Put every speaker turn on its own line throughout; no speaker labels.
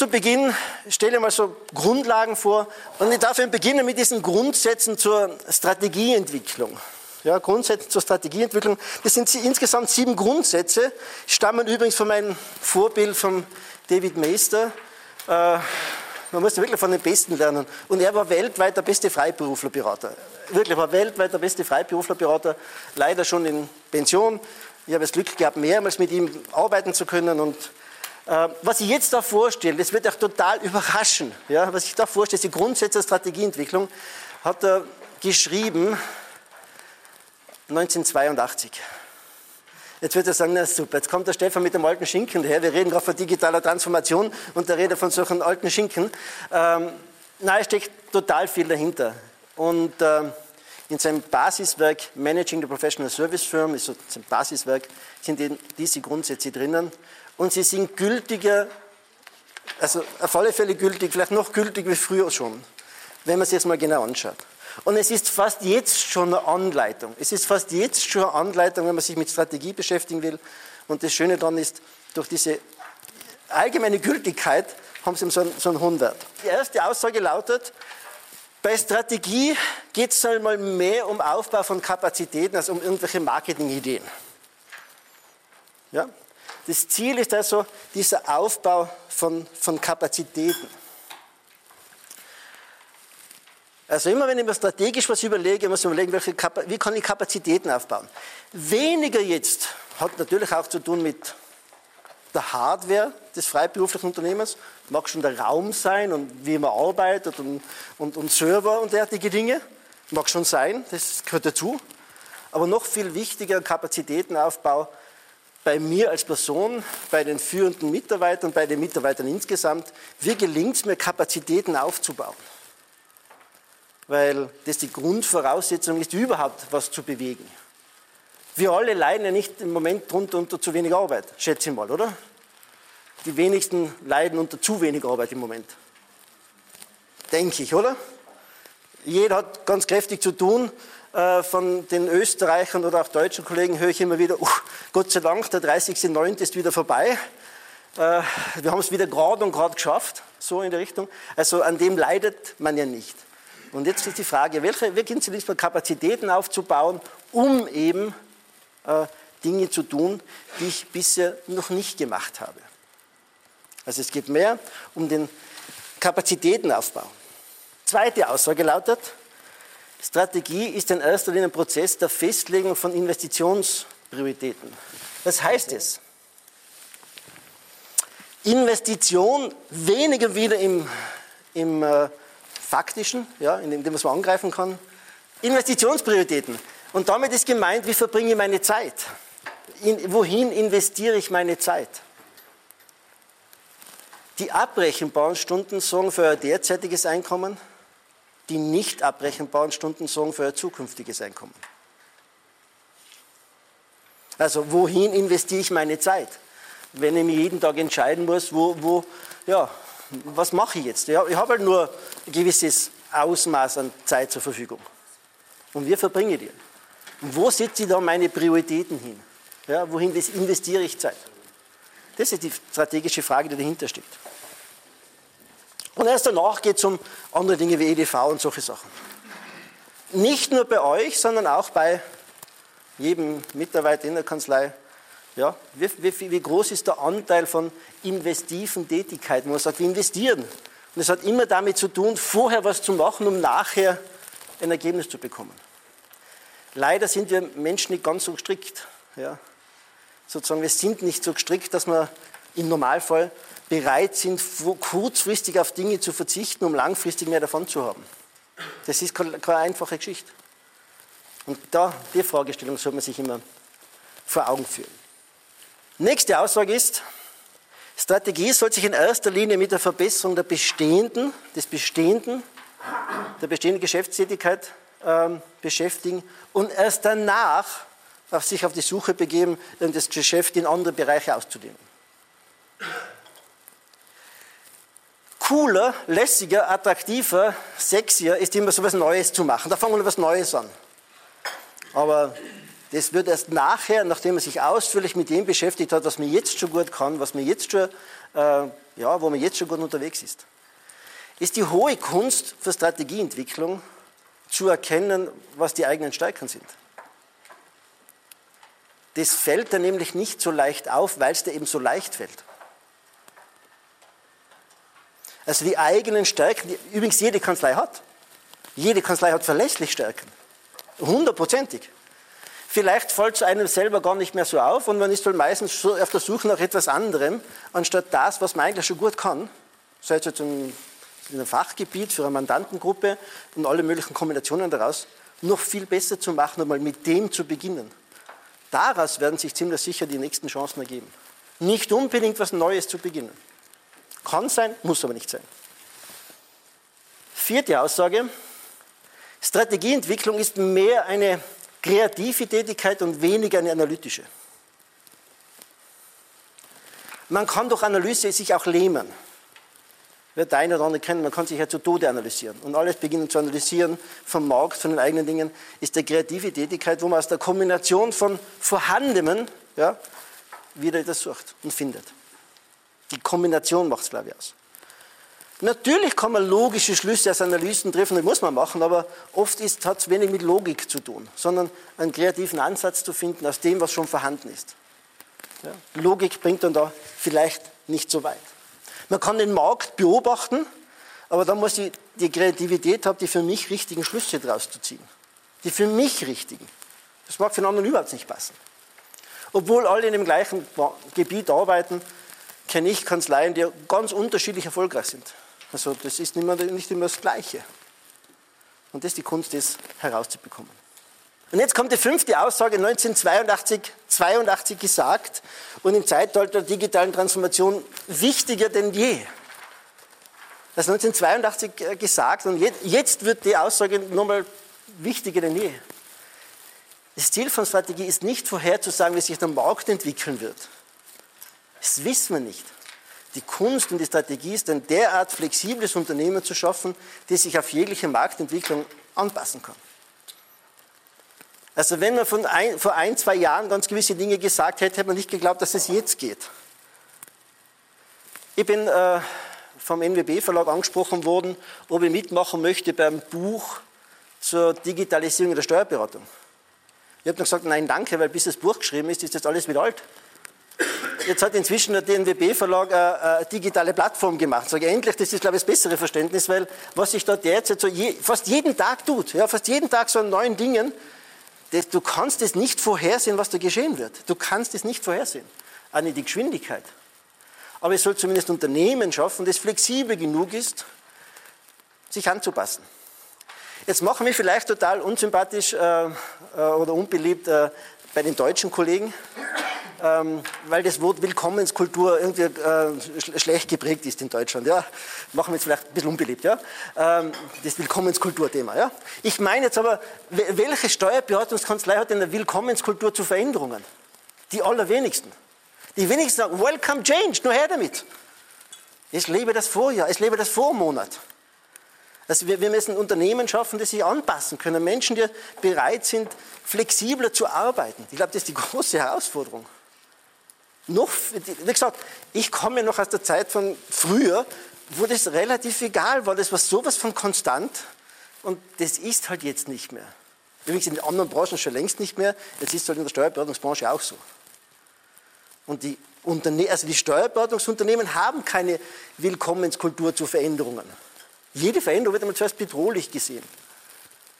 Zu Beginn stelle ich mal so Grundlagen vor und ich darf beginnen mit diesen Grundsätzen zur Strategieentwicklung. Ja, Grundsätze zur Strategieentwicklung. Das sind insgesamt sieben Grundsätze, stammen übrigens von meinem Vorbild, von David Meister. Äh, man muss wirklich von den Besten lernen. Und er war weltweit der beste Freiberuflerberater. Wirklich, war weltweit der beste Freiberuflerberater. Leider schon in Pension. Ich habe das Glück gehabt, mehrmals mit ihm arbeiten zu können. Und was ich jetzt da vorstelle, das wird euch total überraschen. Ja, was ich da vorstelle, die Grundsätze der Strategieentwicklung, hat er geschrieben 1982. Jetzt wird er sagen, na super, jetzt kommt der Stefan mit dem alten Schinken daher. Wir reden gerade von digitaler Transformation und der redet von solchen alten Schinken. Ähm, nein, es steckt total viel dahinter. Und äh, in seinem Basiswerk Managing the Professional Service Firm, ist so sein Basiswerk, sind diese Grundsätze drinnen. Und sie sind gültiger, also auf alle Fälle gültig, vielleicht noch gültig wie früher schon, wenn man sich jetzt mal genau anschaut. Und es ist fast jetzt schon eine Anleitung. Es ist fast jetzt schon eine Anleitung, wenn man sich mit Strategie beschäftigen will. Und das Schöne daran ist, durch diese allgemeine Gültigkeit haben sie so einen, so einen hohen Wert. Die erste Aussage lautet, bei Strategie geht es einmal mehr um Aufbau von Kapazitäten als um irgendwelche Marketingideen. Ja? Das Ziel ist also dieser Aufbau von, von Kapazitäten. Also immer wenn ich mir strategisch was überlege, muss ich überlegen, welche wie kann ich Kapazitäten aufbauen. Weniger jetzt hat natürlich auch zu tun mit der Hardware des freiberuflichen Unternehmens. Mag schon der Raum sein und wie man arbeitet und, und, und Server und derartige Dinge. Mag schon sein, das gehört dazu. Aber noch viel wichtiger Kapazitätenaufbau bei mir als Person, bei den führenden Mitarbeitern, bei den Mitarbeitern insgesamt. Wie gelingt es mir, Kapazitäten aufzubauen? weil das die Grundvoraussetzung ist, überhaupt was zu bewegen. Wir alle leiden ja nicht im Moment drunter unter zu wenig Arbeit, schätze ich mal, oder? Die wenigsten leiden unter zu wenig Arbeit im Moment. Denke ich, oder? Jeder hat ganz kräftig zu tun. Äh, von den Österreichern oder auch deutschen Kollegen höre ich immer wieder, uh, Gott sei Dank, der 30.09. ist wieder vorbei. Äh, wir haben es wieder gerade und gerade geschafft, so in der Richtung. Also an dem leidet man ja nicht. Und jetzt ist die Frage, welche, wie sind Sie Kapazitäten aufzubauen, um eben äh, Dinge zu tun, die ich bisher noch nicht gemacht habe. Also es geht mehr um den Kapazitätenaufbau. Zweite Aussage lautet, Strategie ist in erster Linie ein Prozess der Festlegung von Investitionsprioritäten. Was heißt es? Investition weniger wieder im, im äh, faktischen, ja, in dem, was man angreifen kann. Investitionsprioritäten. Und damit ist gemeint, wie verbringe ich meine Zeit? In, wohin investiere ich meine Zeit? Die abbrechenbaren Stunden sorgen für euer derzeitiges Einkommen, die nicht abbrechenbaren Stunden sorgen für euer zukünftiges Einkommen. Also wohin investiere ich meine Zeit? Wenn ich mich jeden Tag entscheiden muss, wo, wo ja, was mache ich jetzt? Ich habe halt nur ein gewisses Ausmaß an Zeit zur Verfügung. Und wie verbringe ich die? Und wo setze ich da meine Prioritäten hin? Ja, wohin investiere ich Zeit? Das ist die strategische Frage, die dahinter steht. Und erst danach geht es um andere Dinge wie EDV und solche Sachen. Nicht nur bei euch, sondern auch bei jedem Mitarbeiter in der Kanzlei ja, wie, wie, wie, groß ist der Anteil von investiven Tätigkeiten, wo man sagt, wir investieren. Und es hat immer damit zu tun, vorher was zu machen, um nachher ein Ergebnis zu bekommen. Leider sind wir Menschen nicht ganz so gestrickt. Ja. Sozusagen, wir sind nicht so gestrickt, dass wir im Normalfall bereit sind, kurzfristig auf Dinge zu verzichten, um langfristig mehr davon zu haben. Das ist keine, einfache Geschichte. Und da, die Fragestellung soll man sich immer vor Augen führen. Nächste Aussage ist, Strategie soll sich in erster Linie mit der Verbesserung der bestehenden, des bestehenden, der bestehenden Geschäftstätigkeit ähm, beschäftigen und erst danach auf sich auf die Suche begeben, um das Geschäft in andere Bereiche auszudehnen. Cooler, lässiger, attraktiver, sexier ist immer so etwas Neues zu machen. Da fangen wir etwas Neues an. Aber Das wird erst nachher, nachdem man sich ausführlich mit dem beschäftigt hat, was man jetzt schon gut kann, was man jetzt schon, äh, ja, wo man jetzt schon gut unterwegs ist. Ist die hohe Kunst für Strategieentwicklung zu erkennen, was die eigenen Stärken sind. Das fällt dir nämlich nicht so leicht auf, weil es dir eben so leicht fällt. Also die eigenen Stärken, die übrigens jede Kanzlei hat. Jede Kanzlei hat verlässlich Stärken. Hundertprozentig. Vielleicht fällt es einem selber gar nicht mehr so auf und man ist halt meistens so auf der Suche nach etwas anderem, anstatt das, was man eigentlich schon gut kann, sei es jetzt in einem Fachgebiet für eine Mandantengruppe und alle möglichen Kombinationen daraus, noch viel besser zu machen und mal mit dem zu beginnen. Daraus werden sich ziemlich sicher die nächsten Chancen ergeben. Nicht unbedingt was Neues zu beginnen. Kann sein, muss aber nicht sein. Vierte Aussage. Strategieentwicklung ist mehr eine kreative Tätigkeit und weniger eine analytische. Man kann durch Analyse sich auch lähmen. Wird der eine oder andere kennen, man kann sich ja zu Tode analysieren. Und alles beginnen zu analysieren vom Markt, von den eigenen Dingen, ist eine kreative Tätigkeit, wo man aus der Kombination von Vorhandenem ja, wieder das sucht und findet. Die Kombination macht es, glaube ich, aus. Natürlich kann man logische Schlüsse aus Analysen treffen, das muss man machen, aber oft hat es wenig mit Logik zu tun, sondern einen kreativen Ansatz zu finden aus dem, was schon vorhanden ist. Ja, Logik bringt dann da vielleicht nicht so weit. Man kann den Markt beobachten, aber da muss ich die Kreativität haben, die für mich richtigen Schlüsse daraus zu ziehen. Die für mich richtigen. Das mag für den anderen überhaupt nicht passen. Obwohl alle in dem gleichen Gebiet arbeiten, kenne ich Kanzleien, die ganz unterschiedlich erfolgreich sind. Also das ist nicht immer, nicht immer das Gleiche. Und das ist die Kunst, das herauszubekommen. Und jetzt kommt die fünfte Aussage, 1982 82 gesagt und im Zeitalter der digitalen Transformation wichtiger denn je. Das ist 1982 äh, gesagt und jetzt wird die Aussage nochmal wichtiger denn je. Das Ziel von Strategie ist nicht vorherzusagen, wie sich der Markt entwickeln wird. Das wissen wir nicht. Die Kunst und die Strategie ist ein derart flexibles Unternehmen zu schaffen, das sich auf jegliche Marktentwicklung anpassen kann. Also wenn man ein, vor ein, zwei Jahren ganz gewisse Dinge gesagt hätte, hätte man nicht geglaubt, dass es jetzt geht. Ich bin äh, vom NWB-Verlag angesprochen worden, ob ich mitmachen möchte beim Buch zur Digitalisierung der Steuerberatung. Ich habe dann gesagt, nein, danke, weil bis das Buch geschrieben ist, ist jetzt alles wieder alt. Jetzt hat inzwischen der DNWB-Verlag eine, eine, digitale Plattform gemacht. Sage endlich, das ist, glaube ich, das bessere Verständnis, weil was sich da derzeit so je, fast jeden Tag tut, ja, fast jeden Tag so an neuen Dingen, das, du kannst es nicht vorhersehen, was da geschehen wird. Du kannst es nicht vorhersehen. Auch nicht die Geschwindigkeit. Aber es soll zumindest Unternehmen schaffen, das flexibel genug ist, sich anzupassen. Jetzt machen wir vielleicht total unsympathisch äh, äh oder unbeliebt äh, bei den deutschen Kollegen ähm, weil das Wort Willkommenskultur irgendwie äh, schlecht geprägt ist in Deutschland. Ja? Machen wir jetzt vielleicht ein bisschen unbeliebt. Ja? Ähm, das Willkommenskulturthema. Ja? Ich meine jetzt aber, welche Steuerberatungskanzlei hat eine Willkommenskultur zu Veränderungen? Die allerwenigsten. Die wenigsten sagen, Welcome Change, nur her damit. Es lebe das Vorjahr, es lebe das Vormonat. Also wir müssen Unternehmen schaffen, die sich anpassen können. Menschen, die bereit sind, flexibler zu arbeiten. Ich glaube, das ist die große Herausforderung noch, wie gesagt, ich komme noch aus der Zeit von früher, wo das relativ egal war. Das war sowas von konstant und das ist halt jetzt nicht mehr. Übrigens in den anderen Branchen schon längst nicht mehr. Jetzt ist es halt in der Steuerberatungsbranche auch so. Und die, Unterne also die Steuerberatungsunternehmen haben keine Willkommenskultur zu Veränderungen. Jede Veränderung wird einmal zuerst bedrohlich gesehen.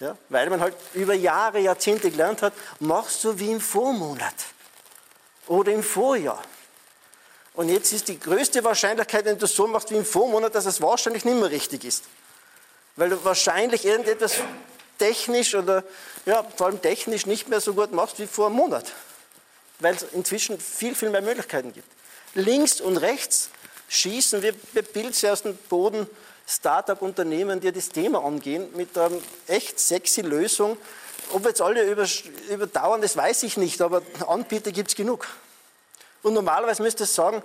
Ja, weil man halt über Jahre, Jahrzehnte gelernt hat, machst du wie im Vormonat oder im Vorjahr. Und jetzt ist die größte Wahrscheinlichkeit, wenn du das so machst wie im Vormonat, dass es wahrscheinlich nicht mehr richtig ist. Weil du wahrscheinlich irgendetwas technisch oder ja, vor allem technisch nicht mehr so gut machst wie vor einem Monat. Weil es inzwischen viel, viel mehr Möglichkeiten gibt. Links und rechts schießen wir Pilze aus dem Boden Start-up-Unternehmen, die das Thema angehen, mit einer echt sexy Lösung, ob wir jetzt alle über, überdauern, das weiß ich nicht, aber Anbieter gibt es genug. Und normalerweise müsste ich sagen,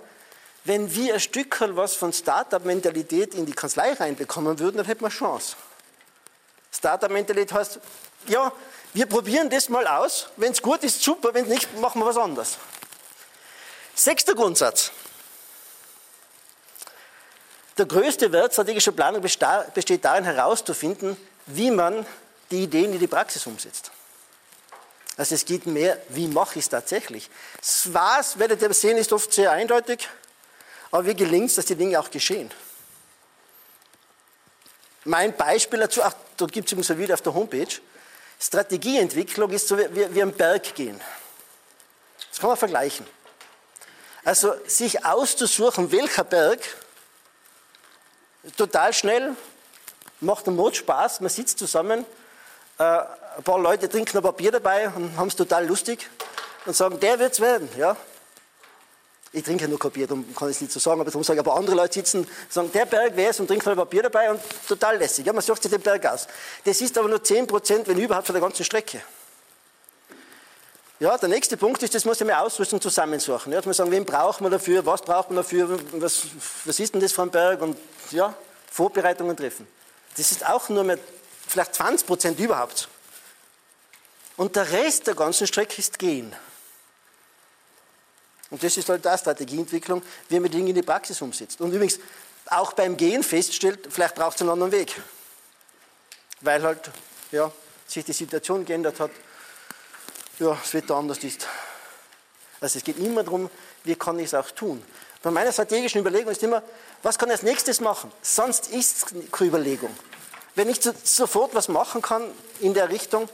wenn wir ein Stückchen was von Start-up-Mentalität in die Kanzlei reinbekommen würden, dann hätten wir Chance. Startup-Mentalität heißt, ja, wir probieren das mal aus. Wenn es gut ist, super. Wenn nicht, machen wir was anderes. Sechster Grundsatz. Der größte Wert strategischer Planung besteht darin, herauszufinden, wie man die Ideen in die Praxis umsetzt. Also es geht mehr, wie mache ich es tatsächlich. Das Was, werdet ihr sehen, ist oft sehr eindeutig, aber wie gelingt es, dass die Dinge auch geschehen? Mein Beispiel dazu, ach, dort gibt es übrigens ein Video auf der Homepage, Strategieentwicklung ist so wie, wie am Berg gehen. Das kann man vergleichen. Also sich auszusuchen, welcher Berg, total schnell, macht einen Mod Spaß, man sitzt zusammen, ein paar Leute trinken ein Papier dabei und haben es total lustig und sagen, der wird es werden. Ja? Ich trinke nur Papier, darum kann ich es nicht so sagen, aber darum sage ich, aber andere Leute sitzen, sagen, der Berg wäre es und trinken ein Papier dabei und total lässig. Ja, man sucht sich den Berg aus. Das ist aber nur 10 Prozent, wenn überhaupt, von der ganzen Strecke. Ja, der nächste Punkt ist, das muss ich mir Ausrüstung zusammensuchen. Ja, dass man sagen, wen braucht man dafür, was braucht man dafür, was, was ist denn das für ein Berg und ja, Vorbereitungen treffen. Das ist auch nur mehr vielleicht 20 Prozent überhaupt. Und der Rest der ganzen Strecke ist gehen. Und das ist halt auch Strategieentwicklung, wie man Dinge in die Praxis umsetzt. Und übrigens, auch beim Gehen feststellt, vielleicht braucht es einen anderen Weg. Weil halt ja, sich die Situation geändert hat, ja, das Wetter anders ist. Also es geht immer darum, wie kann ich es auch tun. Bei meiner strategischen Überlegung ist immer, was kann ich als nächstes machen? Sonst ist es keine Überlegung. Wenn ich sofort was machen kann in der Richtung,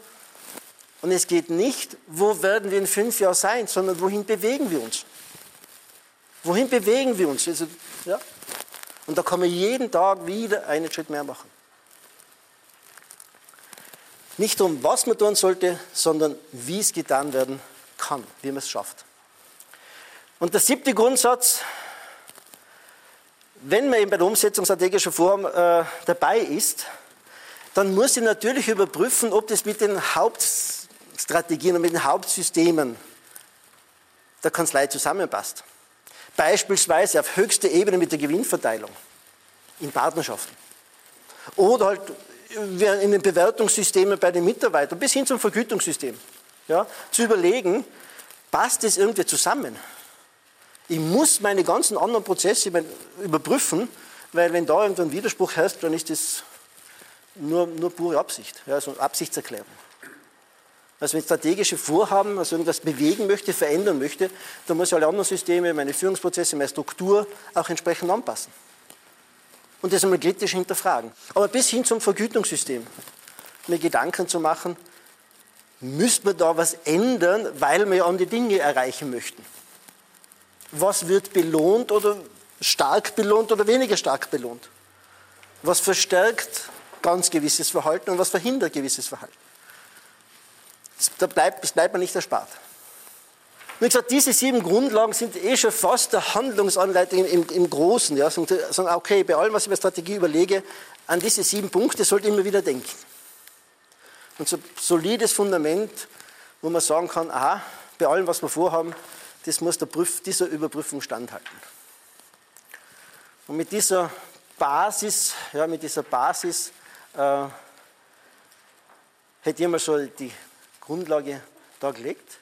und es geht nicht, wo werden wir in fünf Jahren sein, sondern wohin bewegen wir uns? Wohin bewegen wir uns? Also, ja? Und da kann man jeden Tag wieder einen Schritt mehr machen. Nicht um was man tun sollte, sondern wie es getan werden kann, wie man es schafft. Und der siebte Grundsatz, wenn man eben bei der Umsetzung strategischer Vorhaben äh, dabei ist, dann muss ich natürlich überprüfen, ob das mit den Hauptstrategien und mit den Hauptsystemen der Kanzlei zusammenpasst. Beispielsweise auf höchster Ebene mit der Gewinnverteilung in Partnerschaften. Oder halt in den Bewertungssystemen bei den Mitarbeitern bis hin zum Vergütungssystem. Ja, zu überlegen, passt das irgendwie zusammen? Ich muss meine ganzen anderen Prozesse überprüfen, weil wenn da irgendein Widerspruch herrscht, dann ist das nur, nur pure Absicht, ja, also Absichtserklärung. Also wenn ich strategische Vorhaben, also irgendwas bewegen möchte, verändern möchte, dann muss ich alle anderen Systeme, meine Führungsprozesse, meine Struktur auch entsprechend anpassen. Und das einmal kritisch hinterfragen. Aber bis hin zum Vergütungssystem, mir Gedanken zu machen, müssen wir da was ändern, weil wir ja an die Dinge erreichen möchten. Was wird belohnt oder stark belohnt oder weniger stark belohnt? Was verstärkt ganz gewisses Verhalten und was verhindert gewisses Verhalten? Da bleibt, das bleibt man nicht erspart. Wie gesagt, diese sieben Grundlagen sind eh schon fast der Handlungsanleitung im, im Großen. Ja, sagen, okay, bei allem, was ich bei Strategie überlege, an diese sieben Punkte sollte ich immer wieder denken. Und so ein solides Fundament, wo man sagen kann, aha, bei allem, was wir vorhaben, das muss der Prüf, dieser Überprüfung standhalten. Und mit dieser Basis, ja, mit dieser Basis äh, hätte ich mal so die Grundlage da gelegt.